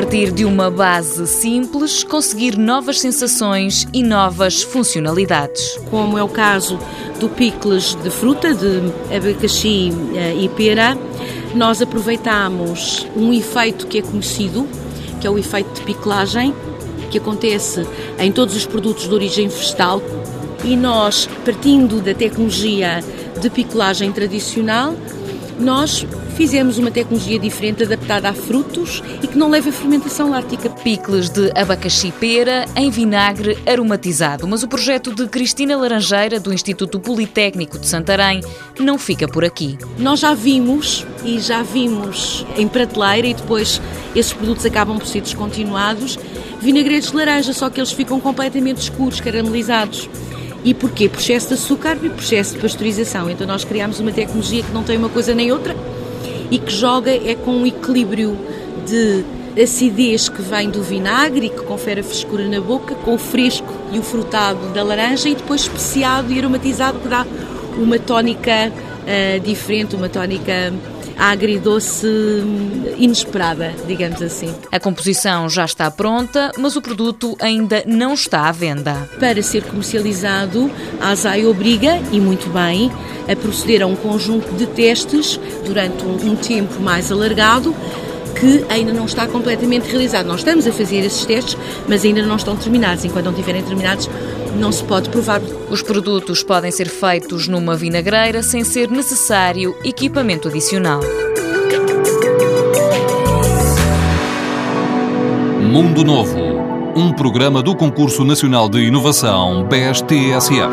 partir de uma base simples, conseguir novas sensações e novas funcionalidades. Como é o caso do picles de fruta, de abacaxi eh, e pera, nós aproveitamos um efeito que é conhecido, que é o efeito de piclagem, que acontece em todos os produtos de origem vegetal. E nós, partindo da tecnologia de piclagem tradicional, nós fizemos uma tecnologia diferente adaptada a frutos e que não leva a fermentação láctica. Picles de abacaxi pera em vinagre aromatizado. Mas o projeto de Cristina Laranjeira, do Instituto Politécnico de Santarém, não fica por aqui. Nós já vimos e já vimos em prateleira e depois esses produtos acabam por ser descontinuados. Vinagretes de laranja, só que eles ficam completamente escuros, caramelizados. E porquê? Por excesso de açúcar e por excesso de pasteurização. Então nós criámos uma tecnologia que não tem uma coisa nem outra e que joga é com um equilíbrio de acidez que vem do vinagre e que confere a frescura na boca, com o fresco e o frutado da laranja e depois especiado e aromatizado que dá uma tónica uh, diferente, uma tónica agridoce inesperada, digamos assim. A composição já está pronta, mas o produto ainda não está à venda. Para ser comercializado, a ASAI obriga, e muito bem, a proceder a um conjunto de testes durante um, um tempo mais alargado que ainda não está completamente realizado. Nós estamos a fazer esses testes, mas ainda não estão terminados. Enquanto não estiverem terminados, não se pode provar. Os produtos podem ser feitos numa vinagreira sem ser necessário equipamento adicional. Mundo Novo, um programa do Concurso Nacional de Inovação BSTSF.